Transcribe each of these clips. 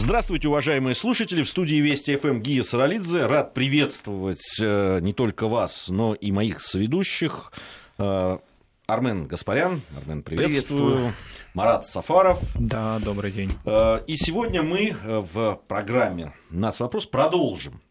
Здравствуйте, уважаемые слушатели. В студии Вести ФМ Гия Саралидзе. Рад приветствовать э, не только вас, но и моих соведущих. Э, Армен Гаспарян. Армен, приветствую. приветствую. Марат Сафаров. Да, добрый день. Э, и сегодня мы в программе «Нас вопрос» продолжим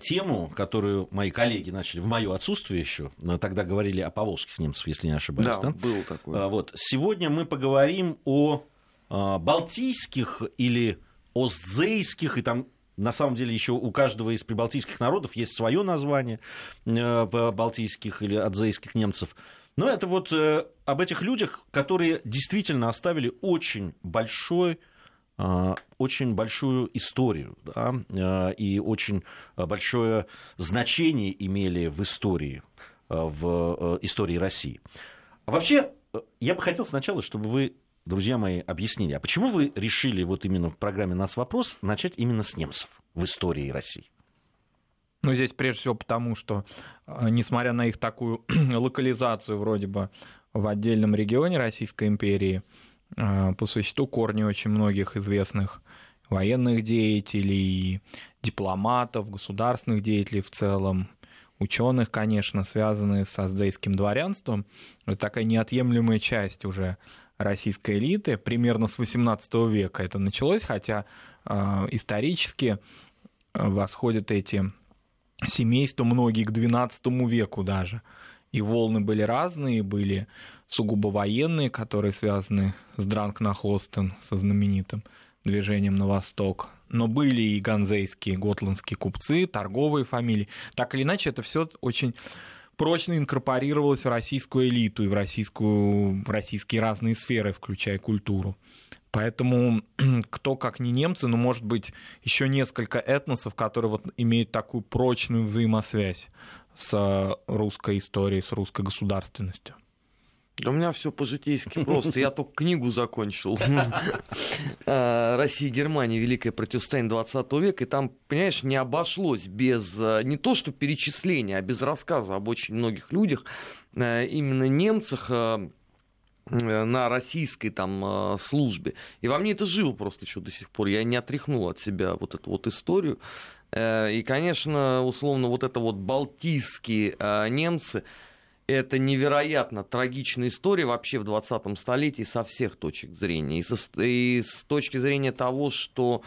тему, которую мои коллеги начали в мое отсутствие еще. Тогда говорили о поволжских немцах, если не ошибаюсь. Да, да? был такой. Вот. Сегодня мы поговорим о балтийских или остзейских, и там на самом деле еще у каждого из прибалтийских народов есть свое название э, балтийских или адзейских немцев. Но это вот э, об этих людях, которые действительно оставили очень большой э, очень большую историю да, и очень большое значение имели в истории, в истории России. Вообще, я бы хотел сначала, чтобы вы друзья мои, объяснили, а почему вы решили вот именно в программе «Нас вопрос» начать именно с немцев в истории России? Ну, здесь прежде всего потому, что, э, несмотря на их такую локализацию вроде бы в отдельном регионе Российской империи, э, по существу корни очень многих известных военных деятелей, дипломатов, государственных деятелей в целом, ученых, конечно, связанные с аздейским дворянством, это такая неотъемлемая часть уже российской элиты. Примерно с XVIII века это началось, хотя э, исторически э, восходят эти семейства многие к XII веку даже. И волны были разные, были сугубо военные, которые связаны с Дранкнахостен, со знаменитым движением на восток. Но были и ганзейские, готландские купцы, торговые фамилии. Так или иначе, это все очень прочно инкорпорировалась в российскую элиту и в, российскую, в российские разные сферы, включая культуру. Поэтому кто как не немцы, но может быть еще несколько этносов, которые вот имеют такую прочную взаимосвязь с русской историей, с русской государственностью. Да у меня все по-житейски просто. Я только книгу закончил. А, Россия Германия. Великое противостояние 20 века. И там, понимаешь, не обошлось без а, не то что перечисления, а без рассказа об очень многих людях, а, именно немцах, на российской там службе. И во мне это живо просто еще до сих пор. Я не отряхнул от себя вот эту вот историю. Э, и, конечно, условно, вот это вот балтийские немцы, это невероятно трагичная история вообще в 20-м столетии со всех точек зрения. И, со, и с точки зрения того, что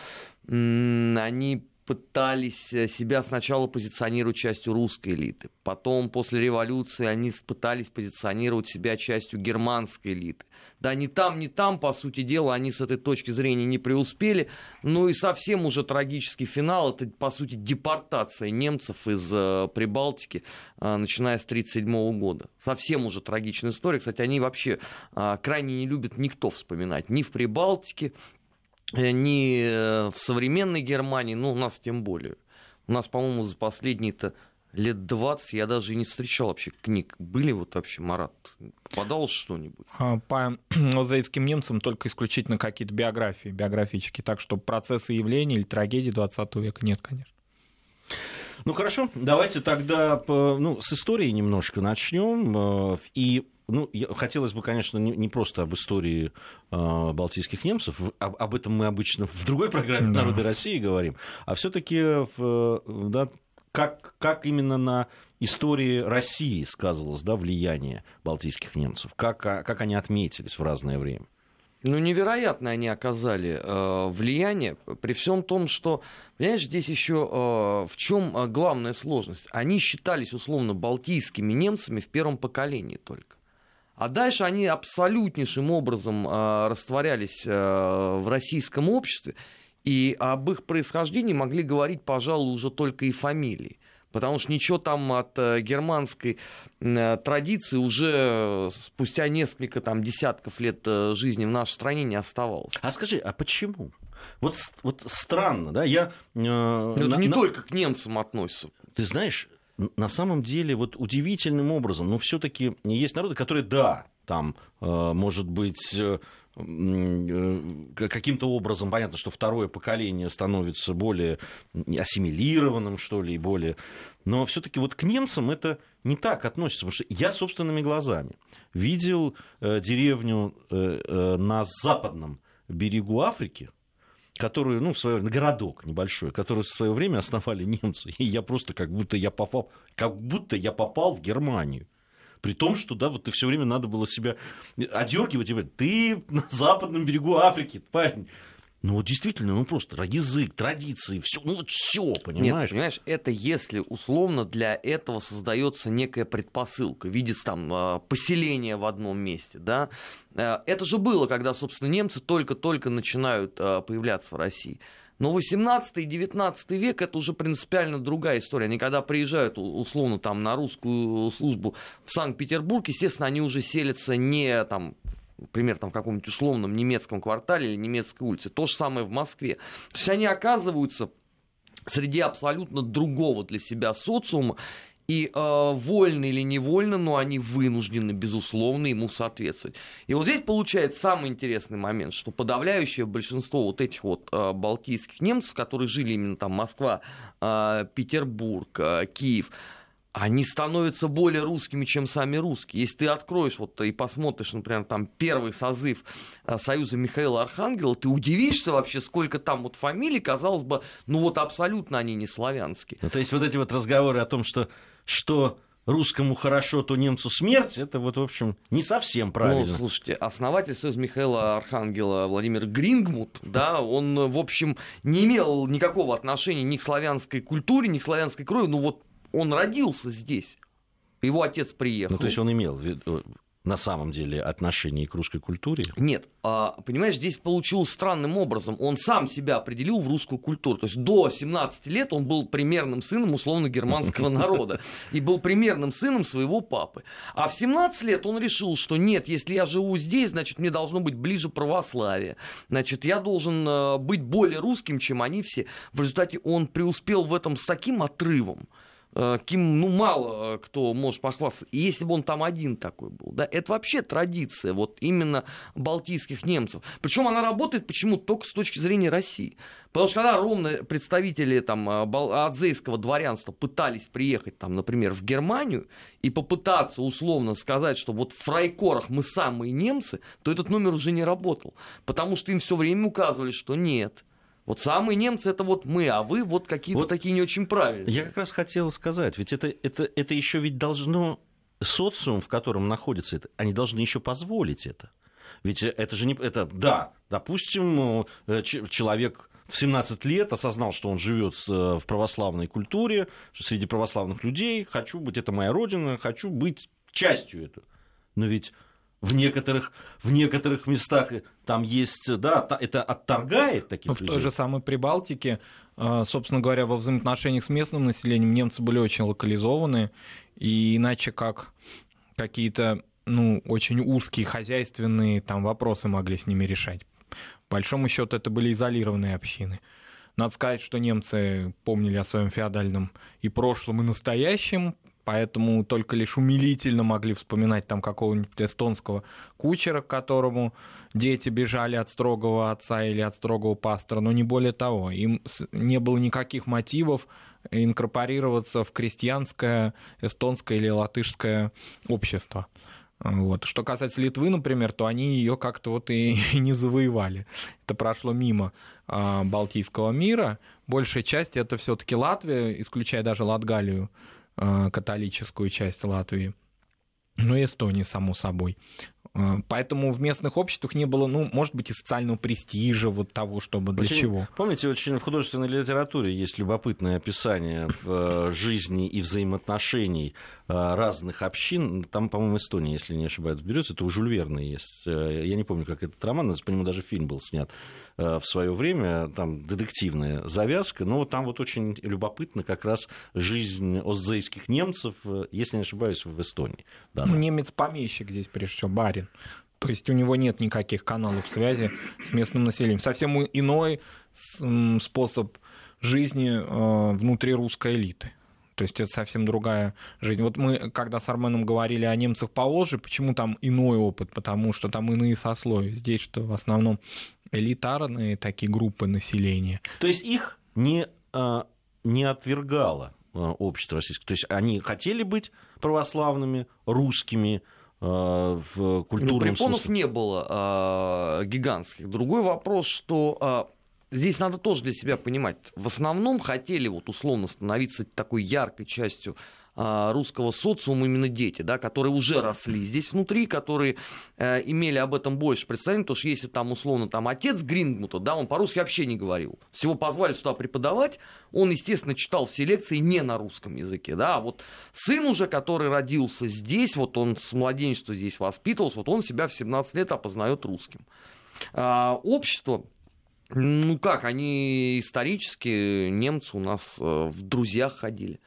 они пытались э, себя сначала позиционировать частью русской элиты. Потом, после революции, они пытались позиционировать себя частью германской элиты. Да, ни там, ни там, по сути дела, они с этой точки зрения не преуспели. Ну и совсем уже трагический финал, это, по сути, депортация немцев из э, Прибалтики, э, начиная с 1937 года. Совсем уже трагичная история. Кстати, они вообще э, крайне не любят никто вспоминать. Ни в Прибалтике, Э, не э, в современной Германии, ну, у нас тем более. У нас, по-моему, за последние-то лет 20 я даже и не встречал вообще книг. Были вот вообще, Марат, попадалось что-нибудь? А, по мозаицким немцам только исключительно какие-то биографии, биографические. Так что процессы явления или трагедии 20 века нет, конечно. Ну хорошо, давайте тогда ну, с истории немножко начнем. Э, и ну, хотелось бы, конечно, не, не просто об истории э, балтийских немцев, об, об этом мы обычно в другой программе да. «Народы России» говорим, а все-таки да, как, как именно на истории России сказывалось да, влияние балтийских немцев, как, а, как они отметились в разное время. Ну, невероятно они оказали э, влияние, при всем том, что, понимаешь, здесь еще э, в чем э, главная сложность? Они считались условно балтийскими немцами в первом поколении только. А дальше они абсолютнейшим образом э, растворялись э, в российском обществе, и об их происхождении могли говорить, пожалуй, уже только и фамилии. Потому что ничего там от э, германской э, традиции уже спустя несколько там, десятков лет э, жизни в нашей стране не оставалось. А скажи, а почему? Вот, вот странно, да? Я, э, Но это на, не на... только к немцам относится. Ты знаешь, на самом деле вот удивительным образом, но все-таки есть народы, которые, да, там, э, может быть, э, э, каким-то образом, понятно, что второе поколение становится более ассимилированным, что ли, и более... Но все-таки вот к немцам это не так относится, потому что я собственными глазами видел деревню на западном берегу Африки, которую, ну, в свое городок небольшой, который в свое время основали немцы. И я просто как будто я попал, как будто я попал в Германию. При том, что, да, вот ты все время надо было себя одергивать и говорить, ты на западном берегу Африки, парень. Ну вот действительно, ну просто язык, традиции, все, ну вот все, понимаешь? Нет, понимаешь, это если условно для этого создается некая предпосылка, видится там а, поселение в одном месте, да. Э, это же было, когда, собственно, немцы только-только начинают а, появляться в России. Но 18 и 19 век это уже принципиально другая история. Они когда приезжают условно там на русскую службу в Санкт-Петербург, естественно, они уже селятся не там например, там, в каком-нибудь условном немецком квартале или немецкой улице. То же самое в Москве. То есть они оказываются среди абсолютно другого для себя социума, и э, вольно или невольно, но они вынуждены, безусловно, ему соответствовать. И вот здесь получается самый интересный момент, что подавляющее большинство вот этих вот э, балтийских немцев, которые жили именно там Москва, э, Петербург, э, Киев, они становятся более русскими, чем сами русские. Если ты откроешь вот и посмотришь, например, там первый созыв э, Союза Михаила Архангела, ты удивишься вообще, сколько там вот фамилий, казалось бы, ну вот абсолютно они не славянские. Ну, то есть вот эти вот разговоры о том, что, что русскому хорошо, то немцу смерть, это вот, в общем, не совсем правильно. Ну, слушайте, основатель Союза Михаила Архангела Владимир Грингмут, да, он, в общем, не имел никакого отношения ни к славянской культуре, ни к славянской крови, ну вот он родился здесь. Его отец приехал. Ну, то есть он имел на самом деле отношение к русской культуре? Нет, а, понимаешь, здесь получилось странным образом. Он сам себя определил в русскую культуру. То есть до 17 лет он был примерным сыном условно германского народа и был примерным сыном своего папы. А в 17 лет он решил, что нет, если я живу здесь, значит, мне должно быть ближе православие. Значит, я должен э, быть более русским, чем они все. В результате он преуспел в этом с таким отрывом, Э, кем, ну, мало э, кто может похвастаться. И если бы он там один такой был, да, это вообще традиция вот именно балтийских немцев. Причем она работает почему только с точки зрения России. Потому что когда ровно представители там, э, адзейского дворянства пытались приехать, там, например, в Германию и попытаться условно сказать, что вот в фрайкорах мы самые немцы, то этот номер уже не работал. Потому что им все время указывали, что нет, вот самые немцы это вот мы, а вы вот какие-то вот такие не очень правильные. Я как раз хотел сказать, ведь это, это, это еще ведь должно социум, в котором находится это, они должны еще позволить это. Ведь это же не... Это, да, допустим, э, человек в 17 лет осознал, что он живет э, в православной культуре, среди православных людей, хочу быть, это моя родина, хочу быть частью этого. Но ведь в некоторых, в некоторых местах там есть, да, это отторгает таких Но людей. В той же самой Прибалтике, э, собственно говоря, во взаимоотношениях с местным населением немцы были очень локализованы, и иначе как какие-то ну, очень узкие хозяйственные там вопросы могли с ними решать. По большому счету это были изолированные общины. Надо сказать, что немцы помнили о своем феодальном и прошлом, и настоящем, поэтому только лишь умилительно могли вспоминать там какого-нибудь эстонского кучера, к которому дети бежали от строгого отца или от строгого пастора, но не более того. Им не было никаких мотивов инкорпорироваться в крестьянское эстонское или латышское общество. Вот. Что касается Литвы, например, то они ее как-то вот и, не завоевали. Это прошло мимо а, Балтийского мира. Большая часть это все-таки Латвия, исключая даже Латгалию, католическую часть Латвии, ну и Эстонии, само собой. Э, поэтому в местных обществах не было, ну, может быть, и социального престижа, вот того, чтобы для очень, чего. Помните, очень в художественной литературе есть любопытное описание в э, жизни и взаимоотношений разных общин. Там, по-моему, Эстония, если не ошибаюсь, берется. Это у Жюль Верна есть. Я не помню, как этот роман, по нему даже фильм был снят Э, в свое время, там детективная завязка, но там вот очень любопытно как раз жизнь остзейских немцев, э, если не ошибаюсь, в Эстонии. Да, ну, немец-помещик здесь, прежде всего, барин. То есть у него нет никаких каналов связи с местным населением. Совсем иной способ жизни э, внутри русской элиты. То есть это совсем другая жизнь. Вот мы, когда с Арменом говорили о немцах по Волжье, почему там иной опыт? Потому что там иные сословия. Здесь что в основном элитарные такие группы населения. То есть их не, а, не отвергало а, общество российское. То есть они хотели быть православными, русскими, в культурном ну, препонов смысле. не было а, гигантских. Другой вопрос, что а, здесь надо тоже для себя понимать. В основном хотели вот условно становиться такой яркой частью а, русского социума именно дети, да, которые уже росли здесь внутри, которые э, имели об этом больше представления, потому что если там условно там отец Грингмута, да, он по-русски вообще не говорил, всего позвали сюда преподавать, он, естественно, читал все лекции не на русском языке, да, а вот сын уже, который родился здесь, вот он с младенчества здесь воспитывался, вот он себя в 17 лет опознает русским. А, общество ну как, они исторически, немцы у нас э, в друзьях ходили.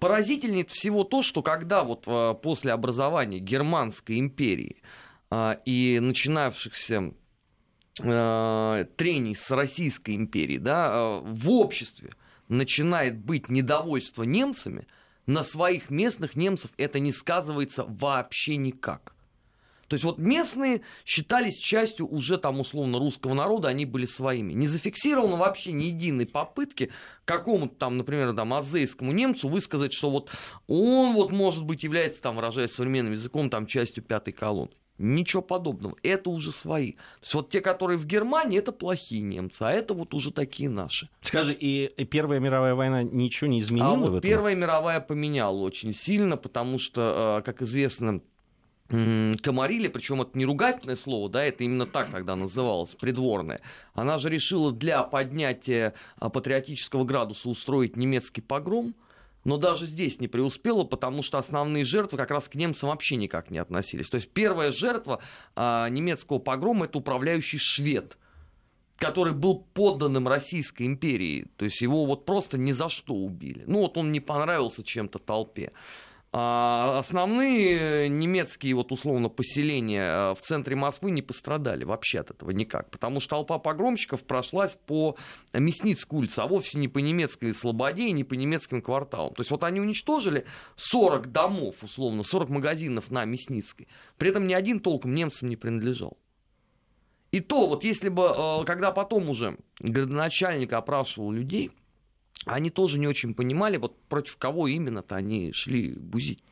Поразительнее всего то, что когда вот э, после образования Германской империи э, и начинавшихся трений с Российской империей, да, в обществе начинает быть недовольство немцами, на своих местных немцев это не сказывается вообще никак. То есть вот местные считались частью уже там условно русского народа, они были своими. Не зафиксировано вообще ни единой попытки какому-то там, например, там, азейскому немцу высказать, что вот он вот может быть является там, выражаясь современным языком, там частью пятой колонны. Ничего подобного. Это уже свои. То есть вот те, которые в Германии, это плохие немцы, а это вот уже такие наши. Скажи, и Первая мировая война ничего не изменила а вот в этом? Первая мировая поменяла очень сильно, потому что, э, как известно, Комарили, причем это не ругательное слово, да, это именно так тогда называлось, придворное. Она же решила для поднятия а, патриотического градуса устроить немецкий погром, но даже здесь не преуспела, потому что основные жертвы как раз к немцам вообще никак не относились. То есть первая жертва а, немецкого погрома это управляющий швед, который был подданным Российской империи. То есть его вот просто ни за что убили. Ну вот он не понравился чем-то толпе. А основные немецкие вот условно поселения э, в центре Москвы не пострадали вообще от этого никак, потому что толпа погромщиков прошлась по Мясницкой улице, а вовсе не по немецкой Слободе и не по немецким кварталам. То есть вот они уничтожили 40 домов, условно, 40 магазинов на Мясницкой, при этом ни один толком немцам не принадлежал. И то, вот если бы, э, когда потом уже градоначальник опрашивал людей, они тоже не очень понимали, вот против кого именно-то они шли бузить.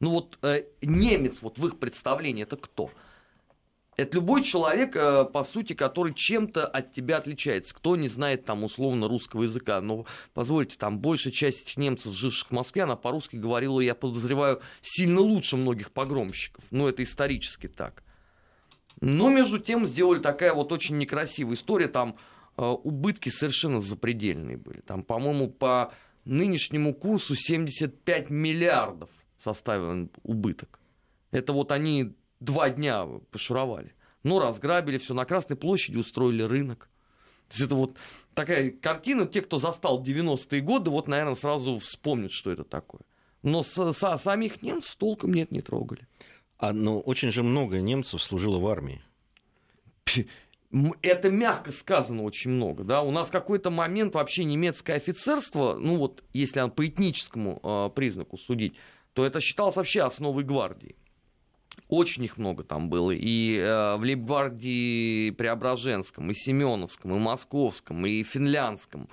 Ну вот э, немец вот в их представлении это кто? Это любой человек, э, по сути, который чем-то от тебя отличается. Кто не знает там условно русского языка. Но позвольте, там большая часть этих немцев, живших в Москве, она по-русски говорила, я подозреваю, сильно лучше многих погромщиков. Ну это исторически так. Но между тем сделали такая вот очень некрасивая история. Там убытки совершенно запредельные были. Там, по-моему, по нынешнему курсу 75 миллиардов составил убыток. Это вот они два дня пошуровали. Ну, разграбили все, на Красной площади устроили рынок. То есть это вот такая картина, те, кто застал 90-е годы, вот, наверное, сразу вспомнят, что это такое. Но с, с, самих немцев толком нет, не трогали. А, ну, очень же много немцев служило в армии это мягко сказано очень много, да, у нас какой-то момент вообще немецкое офицерство, ну вот, если по этническому э, признаку судить, то это считалось вообще основой гвардии. Очень их много там было. И э, в Лейбгвардии Преображенском, и Семеновском, и Московском, и Финляндском,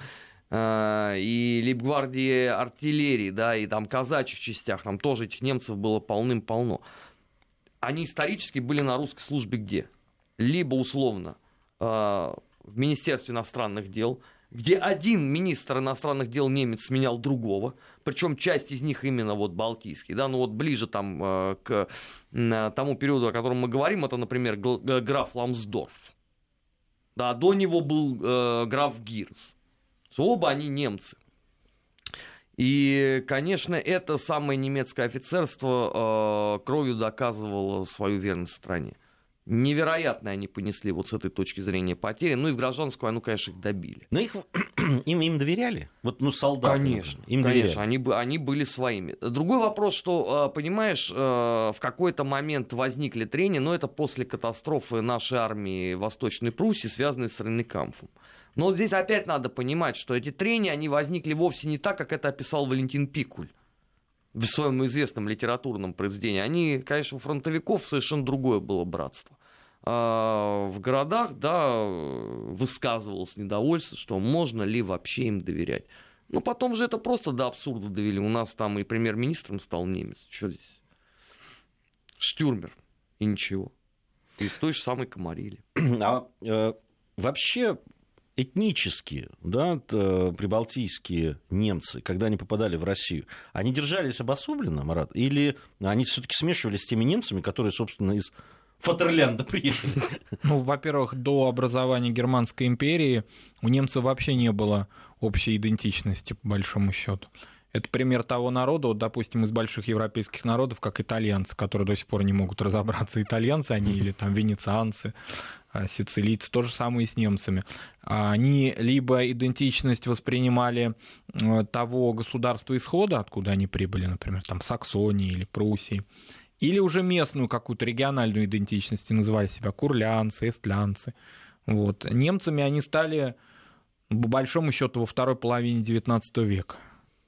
э, и Лейбгвардии артиллерии, да, и там казачьих частях, там тоже этих немцев было полным-полно. Они исторически были на русской службе где? Либо условно в Министерстве иностранных дел, где один министр иностранных дел немец сменял другого, причем часть из них именно вот балтийский, да, ну вот ближе там э, к тому периоду, о котором мы говорим, это, например, граф Ламсдорф, да, до него был э, граф Гирс, оба они немцы. И, конечно, это самое немецкое офицерство э, кровью доказывало свою верность стране невероятно они понесли вот с этой точки зрения потери. Ну и в гражданскую войну, конечно, их добили. Но их, им, им доверяли? Вот, ну, солдаты. Конечно, им конечно, они, они были своими. Другой вопрос, что, э, понимаешь, э, в какой-то момент возникли трения, но это после катастрофы нашей армии Восточной Пруссии, связанной с Ренекамфом. Но вот здесь опять надо понимать, что эти трения, они возникли вовсе не так, как это описал Валентин Пикуль в своем известном литературном произведении, они, конечно, у фронтовиков совершенно другое было братство. А в городах, да, высказывалось недовольство, что можно ли вообще им доверять. Но потом же это просто до абсурда довели. У нас там и премьер-министром стал немец. Что здесь? Штюрмер. И ничего. Из той же самой Комарили. А э, вообще этнически, да, прибалтийские немцы, когда они попадали в Россию, они держались обособленно, Марат, или они все-таки смешивались с теми немцами, которые, собственно, из Фатерлянда приехали? Ну, во-первых, до образования Германской империи у немцев вообще не было общей идентичности, по большому счету. Это пример того народа, вот, допустим, из больших европейских народов, как итальянцы, которые до сих пор не могут разобраться, итальянцы они или там венецианцы, сицилийцы, то же самое и с немцами. Они либо идентичность воспринимали того государства исхода, откуда они прибыли, например, там Саксонии или Пруссии, или уже местную какую-то региональную идентичность, и называли себя курлянцы, эстлянцы. Вот. Немцами они стали, по большому счету, во второй половине XIX века.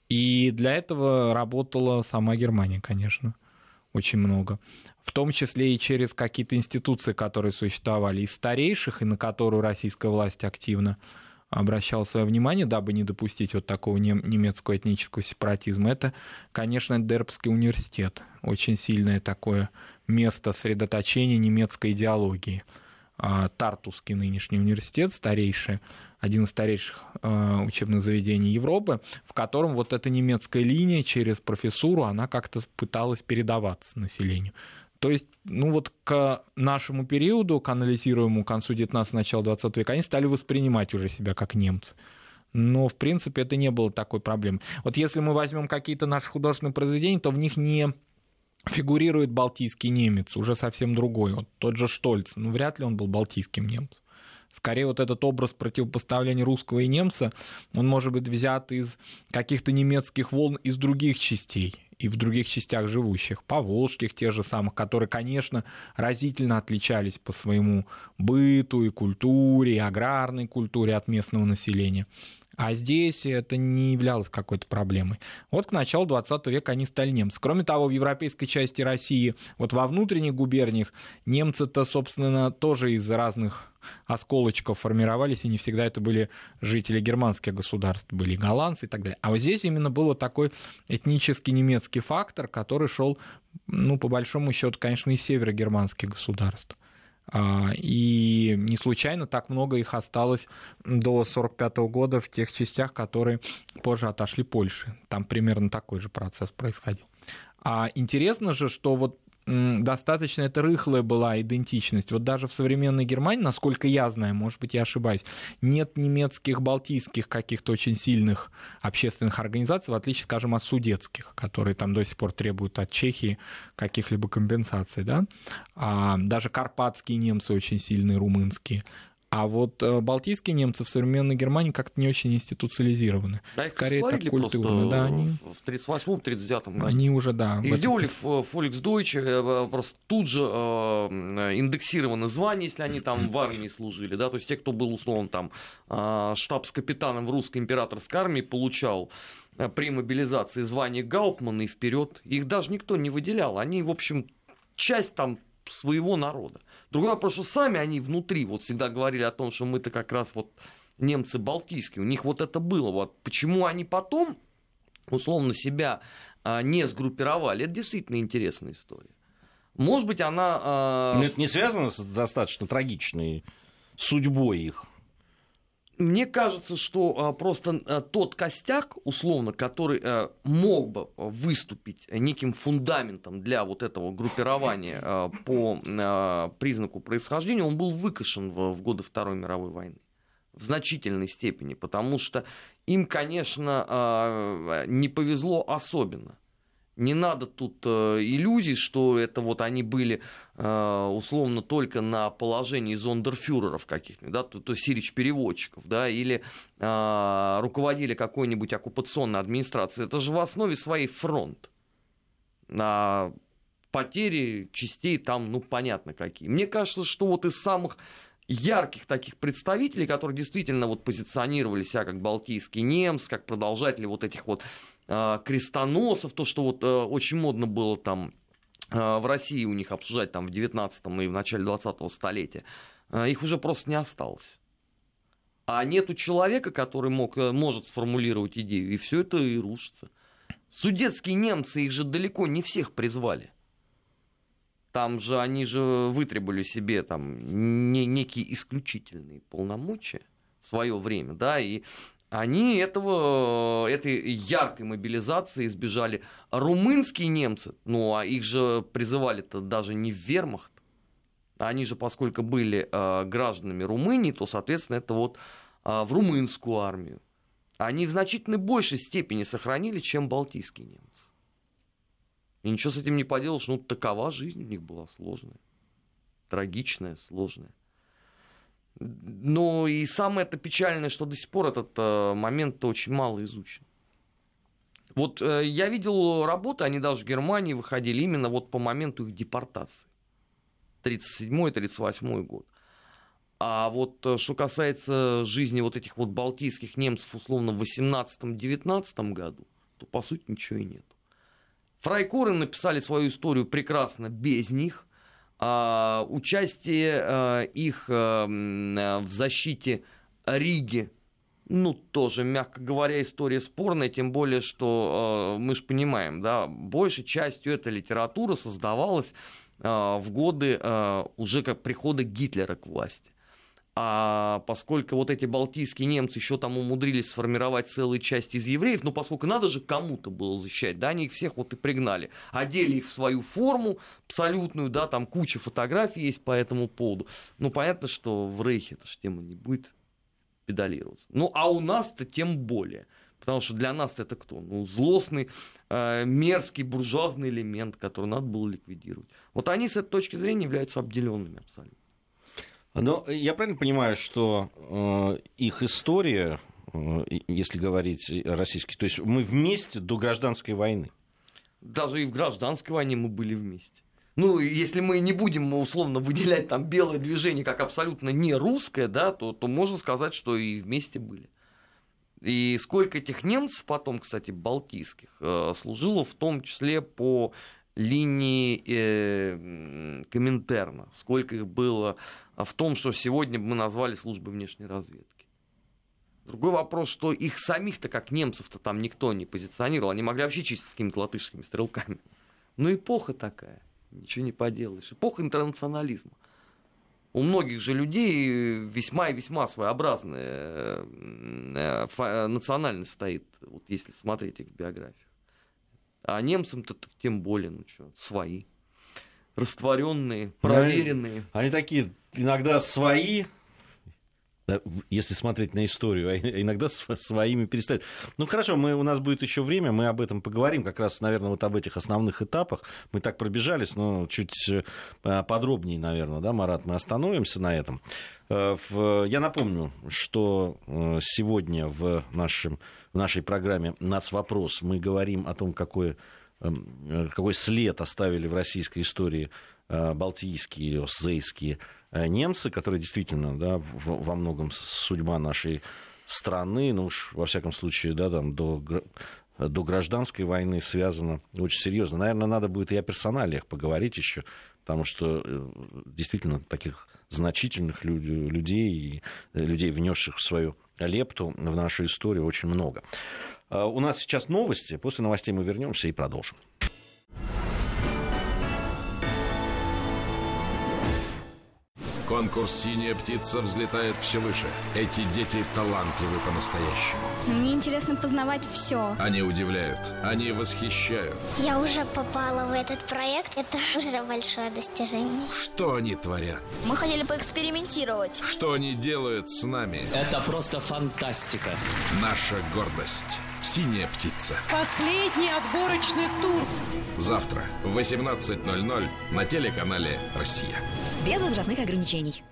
И для этого работала сама Германия, конечно, очень много. В том числе и через какие-то институции, которые существовали из старейших, и на которую российская власть активно обращала свое внимание, дабы не допустить вот такого немецкого этнического сепаратизма, это, конечно, Дербский университет. Очень сильное такое место сосредоточения немецкой идеологии. А, Тартусский нынешний университет, старейший, один из старейших э, учебных заведений Европы, в котором вот эта немецкая линия через профессуру, она как-то пыталась передаваться населению. То есть, ну вот к нашему периоду, к анализируемому концу 19 начала 20 века, они стали воспринимать уже себя как немцы. Но, в принципе, это не было такой проблемы. Вот если мы возьмем какие-то наши художественные произведения, то в них не фигурирует балтийский немец, уже совсем другой. Вот тот же Штольц, ну, вряд ли он был балтийским немцем. Скорее, вот этот образ противопоставления русского и немца, он может быть взят из каких-то немецких волн из других частей и в других частях живущих, поволжских тех же самых, которые, конечно, разительно отличались по своему быту и культуре, и аграрной культуре от местного населения. А здесь это не являлось какой-то проблемой. Вот к началу 20 века они стали немцы. Кроме того, в европейской части России, вот во внутренних губерниях, немцы-то, собственно, тоже из разных осколочков формировались, и не всегда это были жители германских государств, были голландцы и так далее. А вот здесь именно был вот такой этнический немецкий фактор, который шел, ну, по большому счету, конечно, из северогерманских государств. А, и не случайно так много их осталось до 1945 года в тех частях, которые позже отошли Польше. Там примерно такой же процесс происходил. А интересно же, что вот достаточно это рыхлая была идентичность. Вот даже в современной Германии, насколько я знаю, может быть, я ошибаюсь, нет немецких, балтийских каких-то очень сильных общественных организаций, в отличие, скажем, от судетских, которые там до сих пор требуют от Чехии каких-либо компенсаций. Да? А даже карпатские немцы очень сильные, румынские. А вот э, балтийские немцы в современной Германии как-то не очень институциализированы. Да, их Скорее так культурно. Да, они... В 38-39 году. Они уже, да. Их сделали в Volksdeutsche, э, э, просто тут же индексированы звания, если они там в армии служили. Да? То есть те, кто был условно там штабс-капитаном в русской императорской армии, получал при мобилизации звание Гауптмана и вперед. Их даже никто не выделял. Они, в общем, часть там своего народа. Другой вопрос, что сами они внутри вот всегда говорили о том, что мы-то как раз вот немцы балтийские, у них вот это было. Вот почему они потом условно себя а, не сгруппировали, это действительно интересная история. Может быть, она... А... Но это не связано с достаточно трагичной судьбой их? Мне кажется, что а, просто а, тот костяк, условно, который а, мог бы выступить неким фундаментом для вот этого группирования по признаку происхождения, он был выкашен в годы Второй мировой войны в значительной степени, потому что им, конечно, не повезло особенно. Не надо тут э, иллюзий, что это вот они были э, условно только на положении зондерфюреров каких-нибудь, да, то, то сирич-переводчиков, да, или э, руководили какой-нибудь оккупационной администрацией. Это же в основе своей фронт. А потери частей там, ну, понятно какие. Мне кажется, что вот из самых ярких таких представителей, которые действительно вот позиционировали себя как балтийский немц, как продолжатели вот этих вот крестоносов, то, что вот э, очень модно было там э, в России у них обсуждать там в 19 и в начале 20-го столетия, э, их уже просто не осталось. А нету человека, который мог, э, может сформулировать идею, и все это и рушится. Судетские немцы, их же далеко не всех призвали. Там же они же вытребовали себе там не, некие исключительные полномочия в свое время, да, и они этого, этой яркой мобилизации избежали. Румынские немцы, ну, а их же призывали-то даже не в вермахт, они же, поскольку были э, гражданами Румынии, то, соответственно, это вот э, в румынскую армию. Они в значительно большей степени сохранили, чем балтийские немцы. И ничего с этим не поделаешь, ну, такова жизнь у них была сложная, трагичная, сложная. Но и самое это печальное, что до сих пор этот э, момент очень мало изучен. Вот э, я видел работы, они даже в Германии выходили именно вот по моменту их депортации. 37-38 год. А вот э, что касается жизни вот этих вот балтийских немцев условно в 18-19 году, то по сути ничего и нет. Фрайкоры написали свою историю прекрасно без них. А, участие а, их а, в защите Риги, ну, тоже, мягко говоря, история спорная, тем более, что мы же понимаем, да, большей частью эта литература создавалась в годы уже как прихода Гитлера к власти. А поскольку вот эти балтийские немцы еще там умудрились сформировать целые части из евреев, ну поскольку надо же кому-то было защищать, да, они их всех вот и пригнали, одели их в свою форму абсолютную, да, там куча фотографий есть по этому поводу. Ну понятно, что в Рейхе эта же тема не будет педалироваться. Ну а у нас-то тем более. Потому что для нас это кто? Ну, злостный, э, мерзкий, буржуазный элемент, который надо было ликвидировать. Вот они с этой точки зрения являются обделенными абсолютно. Но я правильно понимаю, что э, их история, э, если говорить российский, то есть мы вместе до гражданской войны? Даже и в гражданской войне мы были вместе. Ну, если мы не будем условно выделять там белое движение как абсолютно не русское, да, то, то можно сказать, что и вместе были. И сколько этих немцев потом, кстати, балтийских, э, служило в том числе по линии э, Коминтерна, сколько их было в том, что сегодня мы назвали службой внешней разведки. Другой вопрос, что их самих-то, как немцев-то, там никто не позиционировал. Они могли вообще чистить с какими-то латышскими стрелками. Но эпоха такая, ничего не поделаешь. Эпоха интернационализма у многих же людей весьма и весьма своеобразная э, э, национальность стоит, вот если смотреть их биографию. А немцам-то тем более, ну что, свои. Растворенные, проверенные. Они, они такие иногда свои, если смотреть на историю, а иногда своими перестают. Ну хорошо, мы, у нас будет еще время, мы об этом поговорим, как раз, наверное, вот об этих основных этапах. Мы так пробежались, но чуть э, подробнее, наверное, да, Марат, мы остановимся на этом. Э, я напомню, что э, сегодня в, нашем, в нашей программе «Нацвопрос» мы говорим о том, какой, эм, какой след оставили в российской истории балтийские или оссейские Э, немцы, которые действительно да, во многом судьба нашей страны, ну уж во всяком случае, да, там до, до гражданской войны связано очень серьезно. Наверное, надо будет и о персоналиях поговорить еще, потому что э, действительно таких значительных людей и э, людей, внесших свою лепту в нашу историю очень много. У нас сейчас новости, после новостей мы вернемся и продолжим. Конкурс «Синяя птица» взлетает все выше. Эти дети талантливы по-настоящему. Мне интересно познавать все. Они удивляют, они восхищают. Я уже попала в этот проект. Это уже большое достижение. Что они творят? Мы хотели поэкспериментировать. Что они делают с нами? Это просто фантастика. Наша гордость. «Синяя птица». Последний отборочный тур. Завтра в 18.00 на телеканале «Россия» без возрастных ограничений.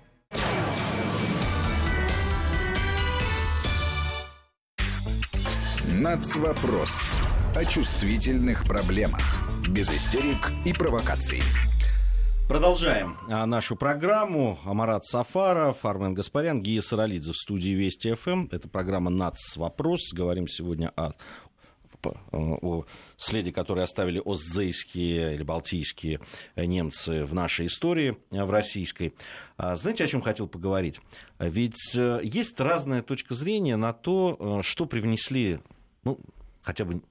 Нацвопрос. О чувствительных проблемах. Без истерик и провокаций. Продолжаем а, нашу программу. Амарат Сафаров, Армен Гаспарян, Гия Саралидзе в студии Вести ФМ. Это программа «Нацвопрос». Говорим сегодня о о следе, который оставили остзейские или балтийские немцы в нашей истории, э, в российской. А знаете, о чем хотел поговорить? Ведь э, есть разная точка зрения на то, э, что привнесли, ну, хотя бы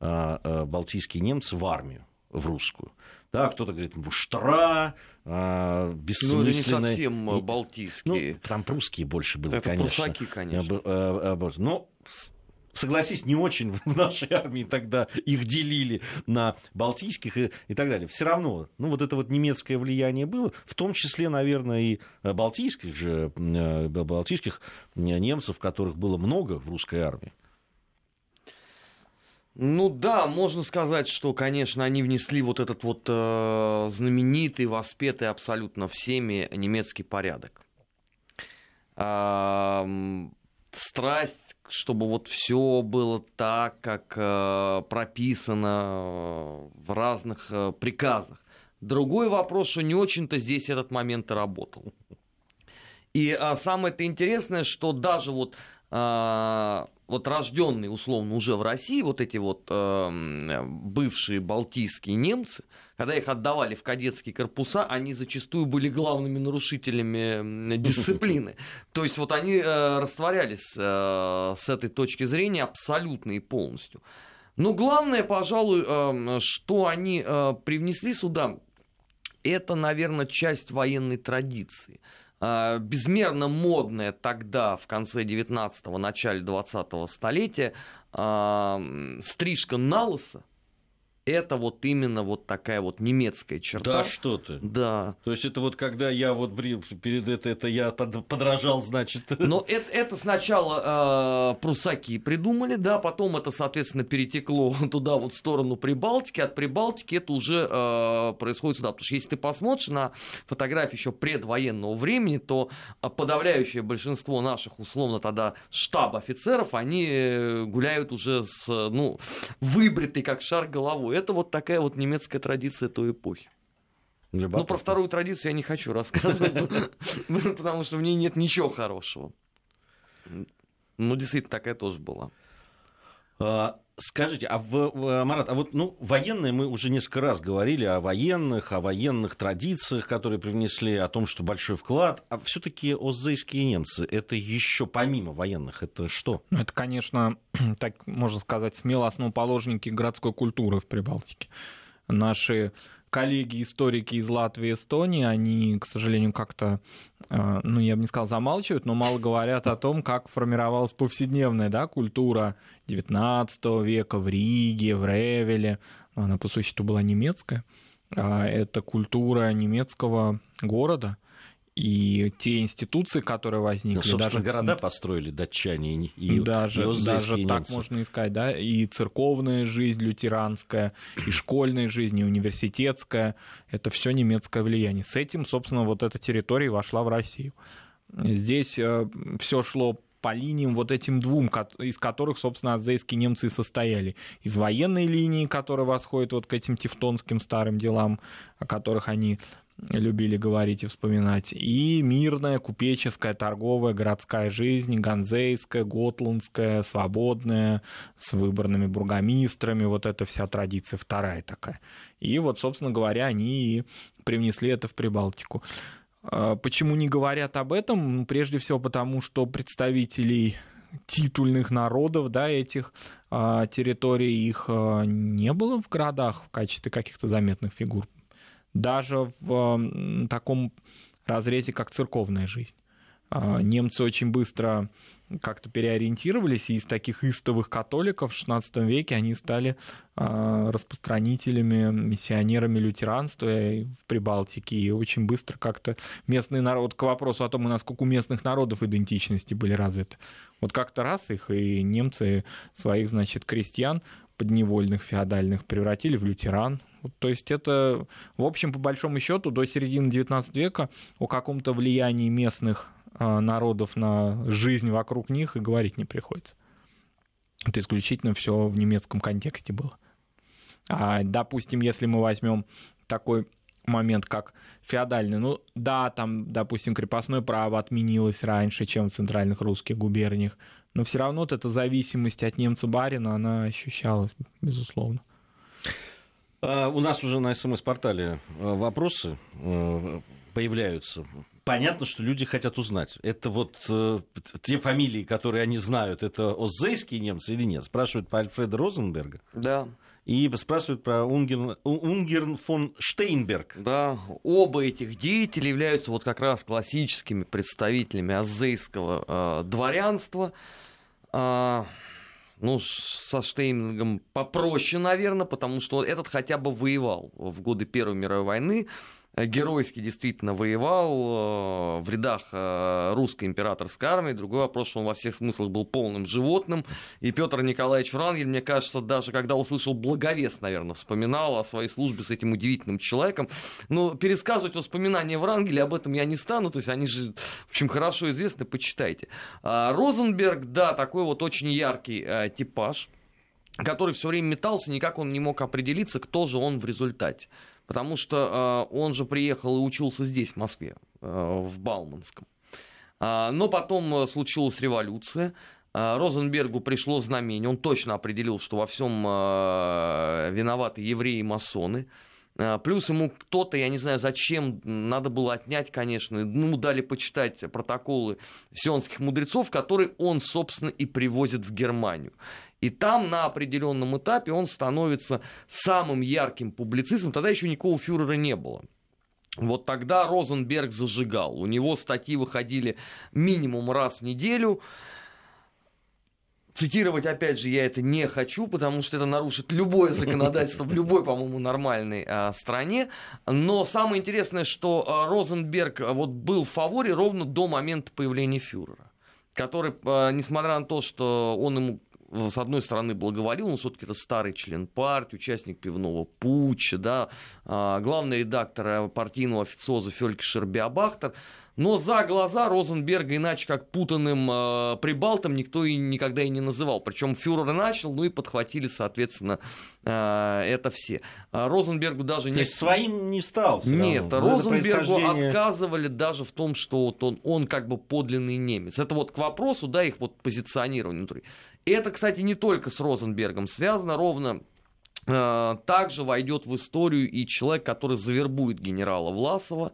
балтийские немцы в армию, в русскую. да, кто-то говорит муштра, а, Ну, это не совсем э, И- балтийские. Ну, там прусские больше было, Это конечно. прусаки, конечно. Э, э, э, Но, с- согласись, не очень в нашей армии тогда их делили на балтийских и, и так далее. Все равно, ну, вот это вот немецкое влияние было, в том числе, наверное, и э, балтийских же, э, балтийских немцев, которых было много в русской армии. Ну да, можно сказать, что, конечно, они внесли вот этот вот э, знаменитый, воспетый абсолютно всеми немецкий порядок. Ам, страсть, чтобы вот все было так, как э, прописано э, в разных э, приказах. Другой вопрос, что не очень-то здесь этот момент и работал. И а, самое-то интересное, что даже вот, а, вот рожденные, условно, уже в России, вот эти вот а, бывшие балтийские немцы, когда их отдавали в кадетские корпуса, они зачастую были главными нарушителями дисциплины. То есть вот они э, растворялись э, с этой точки зрения абсолютно и полностью. Но главное, пожалуй, э, что они привнесли сюда, это, наверное, часть военной традиции. Безмерно модная тогда, в конце 19-го, начале 20-го столетия, стрижка на лысо, это вот именно вот такая вот немецкая черта. Да что ты. Да. То есть это вот когда я вот перед это, это я под- подражал, значит. Но это, это сначала э, прусаки придумали, да, потом это, соответственно, перетекло туда вот в сторону Прибалтики, от Прибалтики это уже э, происходит сюда. Потому что если ты посмотришь на фотографии еще предвоенного времени, то э, подавляющее большинство наших, условно, тогда штаб-офицеров, они э, гуляют уже с, ну, выбритой как шар головой. Это вот такая вот немецкая традиция той эпохи. Ну, про вторую традицию я не хочу рассказывать, потому что в ней нет ничего хорошего. Ну, действительно, такая тоже была. Скажите, а в, в- Марат, а вот ну, военные, мы уже несколько раз говорили о военных, о военных традициях, которые привнесли, о том, что большой вклад. А все-таки оззейские немцы, это еще помимо военных, это что? Ну, это, конечно, так можно сказать, смело основоположники городской культуры в Прибалтике. Наши коллеги-историки из Латвии и Эстонии, они, к сожалению, как-то, э, ну, я бы не сказал, замалчивают, но мало говорят о том, как формировалась повседневная да, культура XIX века в Риге, в Ревеле. Она, по существу, была немецкая. А Это культура немецкого города. И те институции, которые Ну, возникли, собственно, даже города построили датчане и, и даже, и даже так можно искать, да, и церковная жизнь лютеранская, и школьная жизнь, и университетская, это все немецкое влияние. С этим, собственно, вот эта территория вошла в Россию. Здесь все шло по линиям вот этим двум, из которых, собственно, азейские немцы и состояли. Из военной линии, которая восходит вот к этим тевтонским старым делам, о которых они любили говорить и вспоминать, и мирная, купеческая, торговая, городская жизнь, ганзейская, готландская, свободная, с выборными бургомистрами, вот эта вся традиция вторая такая. И вот, собственно говоря, они и привнесли это в Прибалтику. А Почему не говорят об этом? Ну, Прежде всего потому, что представителей титульных народов, да, этих а, территорий, их а, не было в городах в качестве каких-то заметных фигур. Даже в таком разрезе, как церковная жизнь. А, Немцы очень быстро как-то переориентировались, и из таких истовых католиков в XVI веке они стали а, распространителями, миссионерами лютеранства и в Прибалтике, и очень быстро как-то местный народ, к вопросу о том, насколько у местных народов идентичности были развиты. Вот как-то раз их и немцы своих, значит, крестьян подневольных, феодальных превратили в лютеран. То есть это, в общем, по большому счету, до середины XIX века о каком-то влиянии местных а, народов на жизнь вокруг них и говорить не приходится. Это исключительно все в немецком контексте было. А, допустим, если мы возьмем такой момент, как феодальный, ну да, там, допустим, крепостное право отменилось раньше, чем в центральных русских губерниях, но все равно вот эта зависимость от немца-барина, она ощущалась, безусловно. А, У нас уже на СМС-портале э, вопросы э, появляются. Понятно, что люди хотят узнать, это вот э, те фамилии, которые они знают, это оззейские немцы или нет? Спрашивают по Альфреда Розенберга. Да. И спрашивают про Унгерн, Унгерн фон Штейнберг. Да, оба этих деятеля являются вот как раз классическими представителями азейского э, дворянства. Э, ну, со Штейнгом попроще, наверное, потому что этот хотя бы воевал в годы Первой мировой войны. Э, геройски действительно воевал э, в рядах э, русской императорской армии. Другой вопрос, что он во всех смыслах был полным животным. И Петр Николаевич Врангель, мне кажется, даже когда услышал благовест, наверное, вспоминал о своей службе с этим удивительным человеком. Но пересказывать воспоминания Врангеля об этом я не стану, то есть они же, в общем, хорошо известны, почитайте. А Розенберг, да, такой вот очень яркий типаж который все время метался, никак он не мог определиться, кто же он в результате потому что э, он же приехал и учился здесь, в Москве, э, в Бауманском. Э, но потом э, случилась революция, э, Розенбергу пришло знамение, он точно определил, что во всем виноваты евреи и масоны. Э, плюс ему кто-то, я не знаю зачем, надо было отнять, конечно, ну, дали почитать протоколы сионских мудрецов, которые он, собственно, и привозит в Германию. И там на определенном этапе он становится самым ярким публицистом. Тогда еще никакого фюрера не было. Вот тогда Розенберг зажигал. У него статьи выходили минимум раз в неделю. Цитировать, опять же, я это не хочу, потому что это нарушит любое законодательство в любой, по-моему, нормальной а, стране. Но самое интересное, что а, Розенберг а, вот был в фаворе ровно до момента появления фюрера, который, а, несмотря на то, что он ему с одной стороны, благоволил, но все-таки это старый член партии, участник пивного путча, да, а, главный редактор партийного официоза Фельки Шербиабахтер. Но за глаза Розенберга иначе как путанным э, прибалтом никто и никогда и не называл. Причем фюрер начал, ну и подхватили, соответственно, э, это все. А Розенбергу даже То не... есть своим не стал? Нет, равно. Ну, Розенбергу происхождение... отказывали даже в том, что вот он, он как бы подлинный немец. Это вот к вопросу, да, их вот позиционирования внутри. Это, кстати, не только с Розенбергом связано, ровно э, также войдет в историю и человек, который завербует генерала Власова,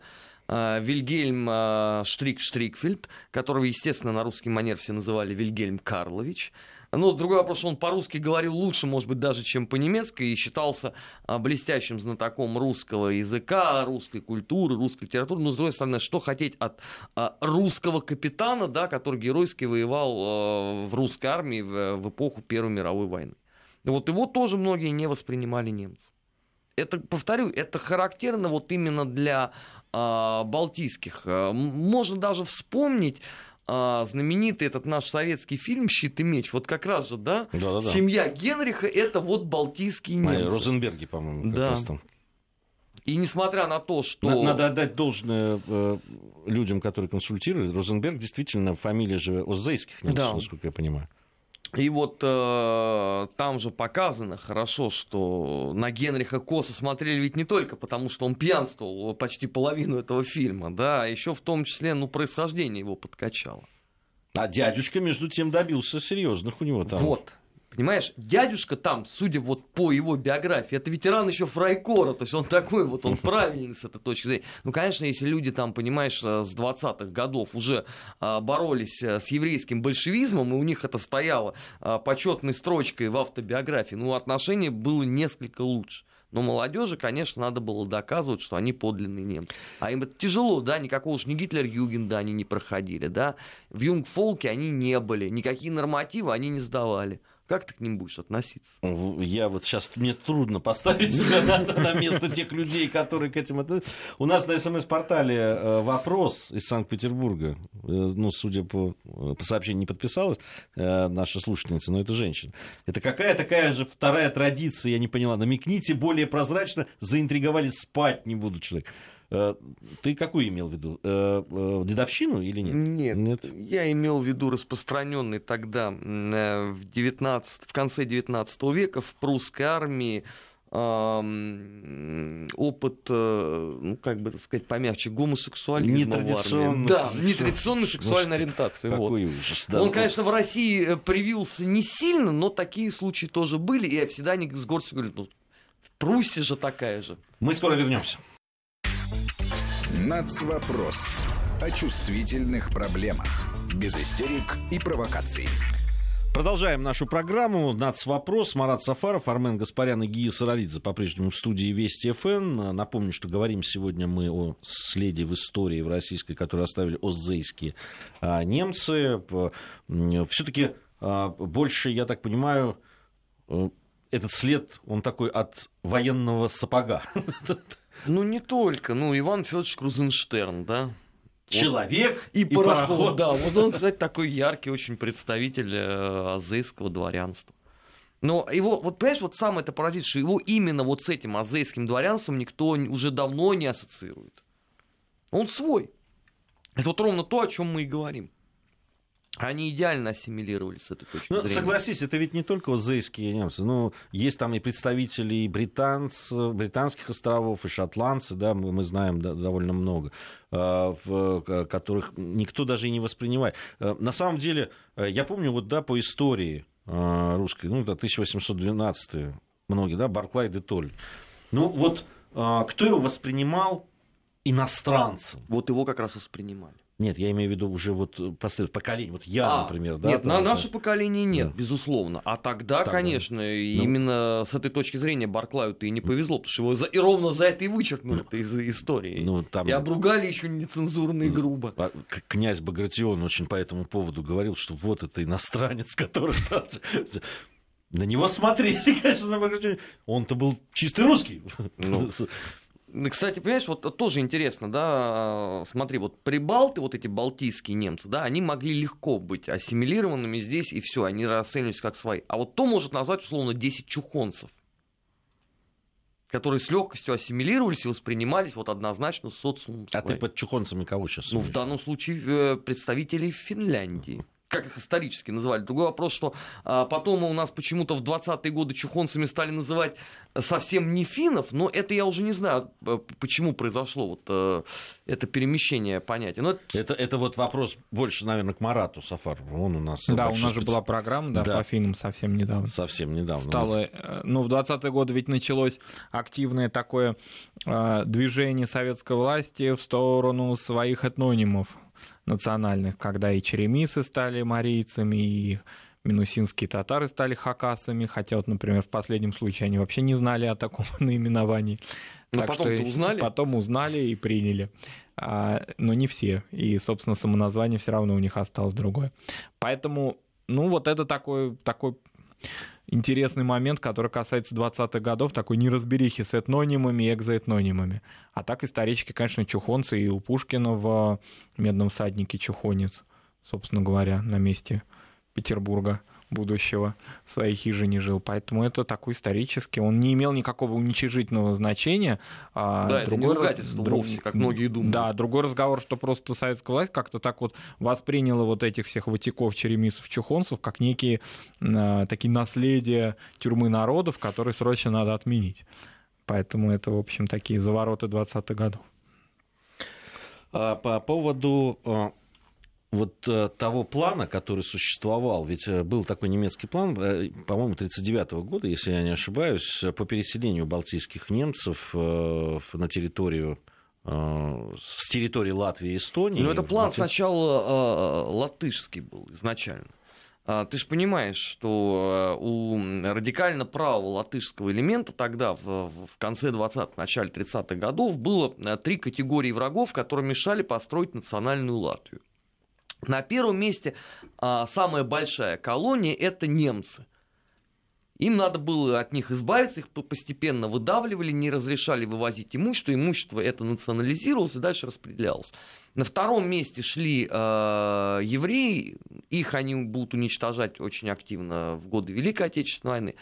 Вильгельм э, Штрик-Штрикфельд, которого, естественно, на русский манер все называли Вильгельм Карлович. Ну, другой вопрос, он по-русски говорил лучше, может быть, даже, чем по-немецки, и считался а, блестящим знатоком русского языка, русской культуры, русской литературы. Но, с другой стороны, что хотеть от русского капитана, да, который геройски воевал в русской армии в, эпоху Первой мировой войны. Вот его тоже многие не воспринимали немцы. Это, повторю, это характерно вот именно для балтийских. Можно даже вспомнить а, знаменитый этот наш советский фильм «Щит и меч». Вот как раз же, да? Да-да-да. Семья Генриха – это вот балтийские немцы. А, Розенберги, по-моему, как Да. раз там. И несмотря на то, что... На- Надо отдать должное э, людям, которые консультируют. Розенберг действительно фамилия же Оззейских немцев, Да. насколько я понимаю. И вот э, там же показано хорошо, что на Генриха косо смотрели ведь не только потому, что он пьянствовал почти половину этого фильма, да, а еще в том числе, ну, происхождение его подкачало. А дядюшка, между тем, добился серьезных у него там. Вот. Понимаешь, дядюшка там, судя вот по его биографии, это ветеран еще Фрайкора, то есть он такой вот, он правильный с этой точки зрения. Ну, конечно, если люди там, понимаешь, э, с 20-х годов уже а, боролись э, с еврейским большевизмом, и у них это стояло почетной строчкой в автобиографии, ну, отношение было несколько лучше. Но молодежи, конечно, надо было доказывать, что они подлинные немцы. А им это тяжело, да, никакого уж не Гитлер-Югенда они не проходили, да. В Юнгфолке они не были, никакие нормативы они не сдавали. Как ты к ним будешь относиться? Я вот сейчас, мне трудно поставить себя на, на место тех людей, которые к этим... У нас на СМС-портале э, вопрос из Санкт-Петербурга. Э, Ну, судя по, по сообщению, не подписалась э, наша слушательница, но это женщина. Это какая такая же вторая традиция, я не поняла. Намекните более прозрачно, заинтриговали, спать не буду человек. Э, Ты какую имел в виду? Э, э, Дедовщину или нет? Нет, я имел в виду распространенный тогда в, 19, в конце 19 века в прусской армии ам, опыт, ну, как бы так сказать, помягче, гомосексуализма Нетрадиционный. Да, нетрадиционной сексуальной ориентации. вот. Какой ужас. да. Он, конечно, в России привился не сильно, но такие случаи тоже были, и всегда они с горстью говорят, ну, в Пруссии же такая же. Мы скоро вернемся. Нацвопрос. О чувствительных проблемах. Без истерик и провокаций. Продолжаем нашу программу. Нацвопрос. Марат Сафаров, Армен Гаспарян и Гия Саралидзе по-прежнему в студии Вести ФН. Напомню, что говорим сегодня мы о следе в истории в российской, которую оставили оззейские а, немцы. Все-таки а, больше, я так понимаю, э, этот след, он такой от военного сапога. Ну, не только. Ну, Иван Федорович Крузенштерн, да, человек и, и пароход. пароход. Да, вот он, кстати, такой яркий очень представитель э, азейского дворянства. Но его, вот понимаешь, вот самое это поразит, что его именно вот с этим азейским дворянством никто уже давно не ассоциирует. Он свой. Это вот ровно то, о чем мы и говорим. Они идеально ассимилировались с этой точки ну, зрения. Согласись, это ведь не только узейские немцы. Ну, есть там и представители и британц, британских островов, и шотландцы, да, мы, мы знаем да, довольно много, а, в, которых никто даже и не воспринимает. А, на самом деле, э, я помню, вот, да, по истории русской, ну, это 1812 многие, да, Барклай де Толь. Ну, вот кто его воспринимал иностранцем? Вот его как раз воспринимали. Нет, я имею в виду уже вот поколение. Вот я, а, например, да. Нет, на наше да. поколение нет, да. безусловно. А тогда, тогда. конечно, ну... именно с этой точки зрения Барклаю-то и не повезло, потому что его за... и ровно за это и вычеркнули ну, из истории. Ну, там... И обругали еще нецензурно и грубо. Князь Багратион очень по этому поводу говорил, что вот это иностранец, который на него смотрели, конечно, на Багратион. Он-то был чистый русский. Ну. Кстати, понимаешь, вот тоже интересно, да, смотри, вот прибалты, вот эти балтийские немцы, да, они могли легко быть ассимилированными здесь, и все, они расценивались как свои. А вот то может назвать, условно, 10 чухонцев, которые с легкостью ассимилировались и воспринимались вот однозначно социумом. А ты под чухонцами кого сейчас? Ну, в данном случае э, представителей Финляндии как их исторически называли. Другой вопрос, что а, потом у нас почему-то в 20-е годы чухонцами стали называть совсем не финнов, но это я уже не знаю, почему произошло вот а, это перемещение понятия. Но это... Это, это вот вопрос больше, наверное, к Марату Сафарову. Он у нас да, у нас специ... же была программа да, да. по финнам совсем недавно. Совсем недавно. Стало, э, ну, в 20-е годы ведь началось активное такое э, движение советской власти в сторону своих этнонимов национальных, когда и черемисы стали марийцами, и минусинские татары стали хакасами, хотя вот, например, в последнем случае они вообще не знали о таком наименовании. Но так потом что узнали? Потом узнали и приняли. А, но не все. И, собственно, самоназвание все равно у них осталось другое. Поэтому, ну, вот это такой, такой интересный момент, который касается 20-х годов, такой неразберихи с этнонимами и экзоэтнонимами. А так исторически, конечно, чухонцы и у Пушкина в «Медном всаднике» чухонец, собственно говоря, на месте Петербурга будущего в своей хижине жил. Поэтому это такой исторический. Он не имел никакого уничижительного значения. А да, другой, это не ругательство друг, вовсе, как многие думают. Да, другой разговор, что просто советская власть как-то так вот восприняла вот этих всех ватиков, черемисов, чухонцев как некие э, такие наследия тюрьмы народов, которые срочно надо отменить. Поэтому это, в общем, такие завороты 20-х годов. А по поводу вот э, того плана, который существовал, ведь э, был такой немецкий план, э, по-моему, 1939 года, если я не ошибаюсь, по переселению балтийских немцев на территорию с территории Латвии и Эстонии. Ну, это план сначала э, латышский был изначально. А, ты же понимаешь, что у радикально правого латышского элемента тогда, в, в конце 20-х, начале 30-х годов, было три категории врагов, которые мешали построить национальную Латвию. На первом месте а, самая большая колония – это немцы. Им надо было от них избавиться, их постепенно выдавливали, не разрешали вывозить имущество. Имущество это национализировалось и дальше распределялось. На втором месте шли э, евреи, их они будут уничтожать очень активно в годы Великой Отечественной войны.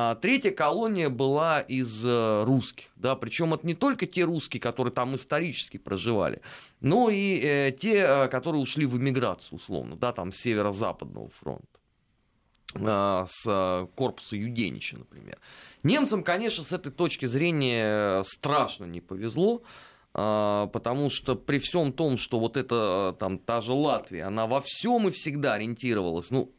А третья колония была из э, русских, да, причем это не только те русские, которые там исторически проживали, но и э, те, э, которые ушли в эмиграцию, условно, да, там с северо-западного фронта э, с э, корпуса Юденича, например. Немцам, конечно, с этой точки зрения страшно не повезло, потому что при всем том, что вот эта там та же Латвия, она во всем и всегда ориентировалась, ну,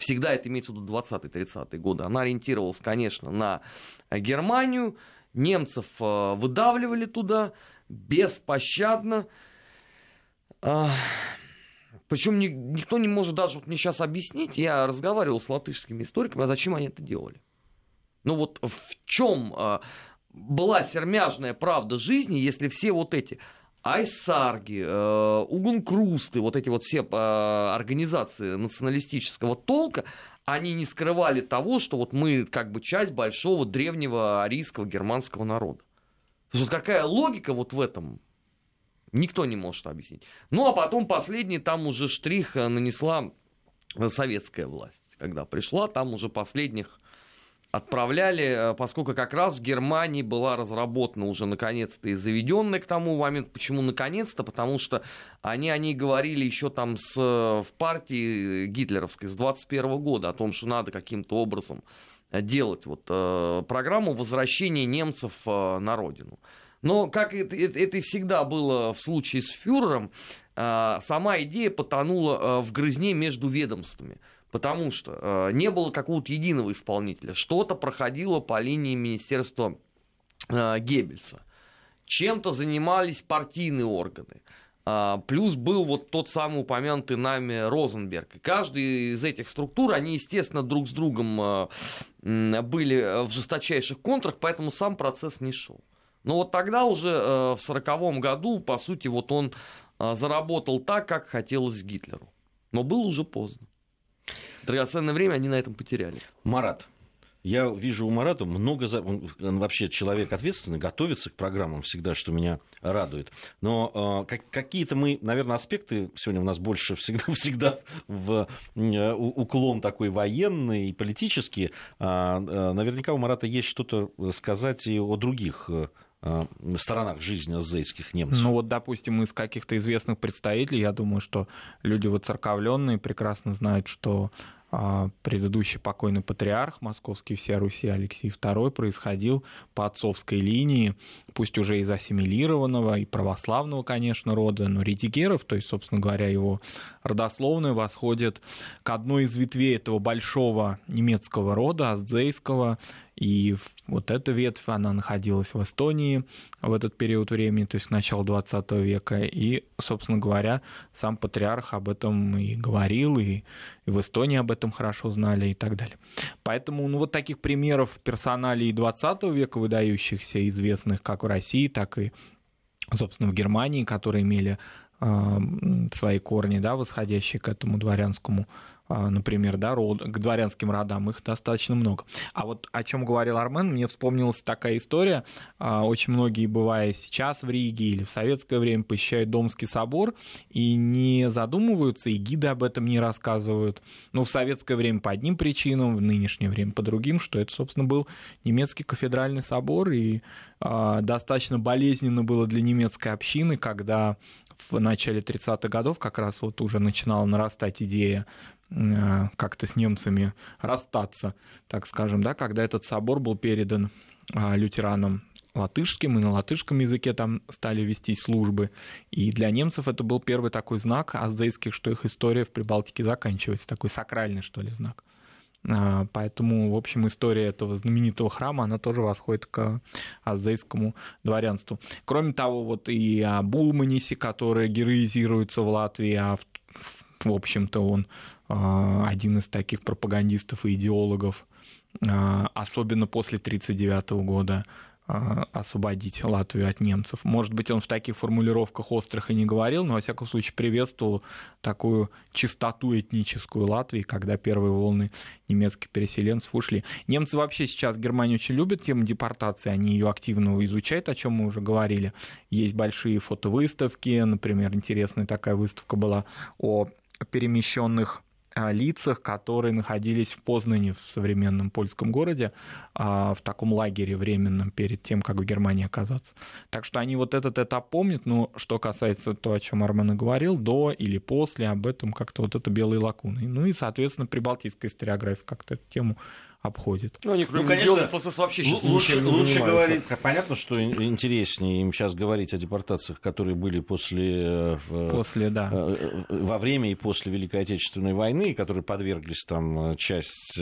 всегда это имеется в виду 20-30-е годы, она ориентировалась, конечно, на Германию, немцев э, выдавливали туда беспощадно. А, Причем ни, никто не может даже вот мне сейчас объяснить, я разговаривал с латышскими историками, а зачем они это делали. Ну вот в чем а, была сермяжная правда жизни, если все вот эти Айсарги, э, Угункрусты, вот эти вот все э, организации националистического толка, они не скрывали того, что вот мы как бы часть большого древнего арийского германского народа. То есть вот какая логика вот в этом, никто не может объяснить. Ну а потом последний там уже штрих э, нанесла советская власть. Когда пришла, там уже последних отправляли, э, поскольку как раз в Германии была разработана уже наконец-то и заведенная к тому моменту. Почему наконец-то? Потому что они о ней говорили еще там с, в партии гитлеровской с 21 года о том, что надо каким-то образом делать вот, э, программу возвращения немцев э, на родину. Но, как это, это, это и всегда было в случае с фюрером, э, сама идея потонула э, в грызне между ведомствами. Потому что э, не было какого-то единого исполнителя. Что-то проходило по линии Министерства э, Геббельса. Чем-то занимались партийные органы. А, плюс был вот тот самый упомянутый нами Розенберг. И каждый из этих структур, они, естественно, друг с другом э, были в жесточайших контрах, поэтому сам процесс не шел. Но вот тогда уже э, в сороковом году, по сути, вот он э, заработал так, как хотелось Гитлеру. Но было уже поздно драгоценное время они на этом потеряли. Марат, я вижу у Марата много... За... Он вообще человек ответственный, готовится к программам всегда, что меня радует. Но э, как, какие-то мы, наверное, аспекты сегодня у нас больше всегда, всегда в э, уклон такой военный и политический. А, э, наверняка у Марата есть что-то сказать и о других э, сторонах жизни азейских немцев. Ну вот, допустим, из каких-то известных представителей, я думаю, что люди воцерковленные прекрасно знают, что а, предыдущий покойный патриарх московский всея Руси Алексей II происходил по отцовской линии, пусть уже из ассимилированного и православного, конечно, рода, но редигеров, то есть, собственно говоря, его родословная восходит к одной из ветвей этого большого немецкого рода, аздзейского, и вот эта ветвь, она находилась в Эстонии в этот период времени, то есть начало 20 века. И, собственно говоря, сам патриарх об этом и говорил, и, и в Эстонии об этом хорошо знали и так далее. Поэтому ну, вот таких примеров персоналей 20 века, выдающихся, известных как в России, так и, собственно, в Германии, которые имели э, свои корни, да, восходящие к этому дворянскому а, например, да, род, к дворянским родам, их достаточно много. А вот о чем говорил Армен, мне вспомнилась такая история. А, очень многие, бывая сейчас в Риге или в советское время, посещают Домский собор и не задумываются, и гиды об этом не рассказывают. Ну, в советское время по одним причинам, в нынешнее время по другим, что это, собственно, был немецкий кафедральный собор, и а, достаточно болезненно было для немецкой общины, когда в начале 30-х годов как раз вот уже начинала нарастать идея как-то с немцами расстаться, так скажем, да, когда этот собор был передан а, лютеранам латышским, и на латышском языке там стали вести службы. И для немцев это был первый такой знак аздейских, что их история в Прибалтике заканчивается, такой сакральный, что ли, знак. А, поэтому, в общем, история этого знаменитого храма, она тоже восходит к азейскому дворянству. Кроме того, вот и о Булманисе, который героизируется в Латвии, а в, в общем-то он один из таких пропагандистов и идеологов, а, особенно после 1939 года, а, освободить Латвию от немцев. Может быть, он в таких формулировках острых и не говорил, но, во всяком случае, приветствовал такую чистоту этническую Латвии, когда первые волны немецких переселенцев ушли. Немцы вообще сейчас Германию очень любят тему депортации, они ее активно изучают, о чем мы уже говорили. Есть большие фотовыставки, например, интересная такая выставка была о перемещенных лицах, которые находились в Познане, в современном польском городе, а, в таком лагере временном перед тем, как в Германии оказаться. Так что они вот этот этап помнят, но что касается того, о чем Армен и говорил, до или после, об этом как-то вот это белые лакуны. Ну и, соответственно, прибалтийская историография как-то эту тему обходит. Ну, они, ну конечно, ФСС вообще сейчас лучше, не лучше говорить. Понятно, что интереснее им сейчас говорить о депортациях, которые были после, э, после да. Э, во время и после Великой Отечественной войны, которые подверглись там э, часть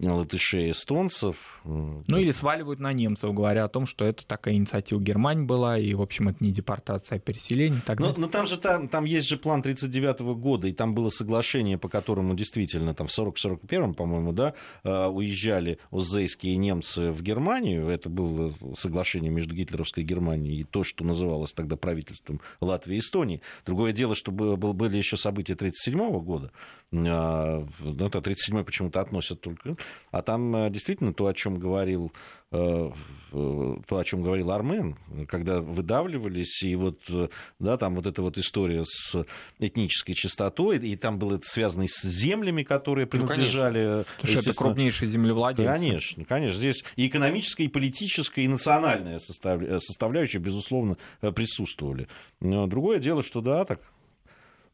латышей, эстонцев. Ну или сваливают на немцев, говоря о том, что это такая инициатива Германии была, и, в общем, это не депортация, а переселение. Так но, но там же там, там есть же план 1939 года, и там было соглашение, по которому действительно там в 40-41, по-моему, да, э, уезжали узейские немцы в Германию. Это было соглашение между гитлеровской Германией и то, что называлось тогда правительством Латвии и Эстонии. Другое дело, что были еще события 1937 года. А, это 37 почему-то относят только. А там э, действительно то, о чем говорил э, то, о чем говорил Армен, когда выдавливались, и вот, э, да, там вот эта вот история с этнической чистотой, и там было это связано с землями, которые ну, принадлежали... Ну, это крупнейшие землевладельцы. Конечно, конечно. Здесь и экономическая, и политическая, и национальная составляющая, безусловно, присутствовали. Но другое дело, что, да, так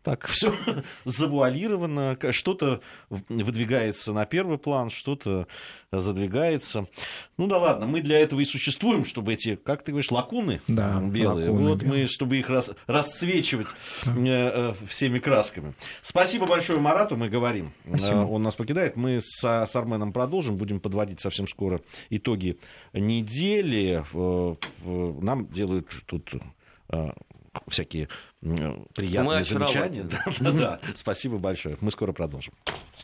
так все завуалировано, что-то выдвигается на первый план, что-то задвигается. Ну да ладно, мы для этого и существуем, чтобы эти, как ты говоришь, лакуны да, белые, лакуны вот белые. мы, чтобы их рас, расцвечивать да. э, всеми красками. Спасибо большое Марату, мы говорим. Спасибо. Он нас покидает. Мы с, с Арменом продолжим, будем подводить совсем скоро итоги недели. Нам делают тут всякие приятные замечания. Да, да, да. Спасибо большое. Мы скоро продолжим.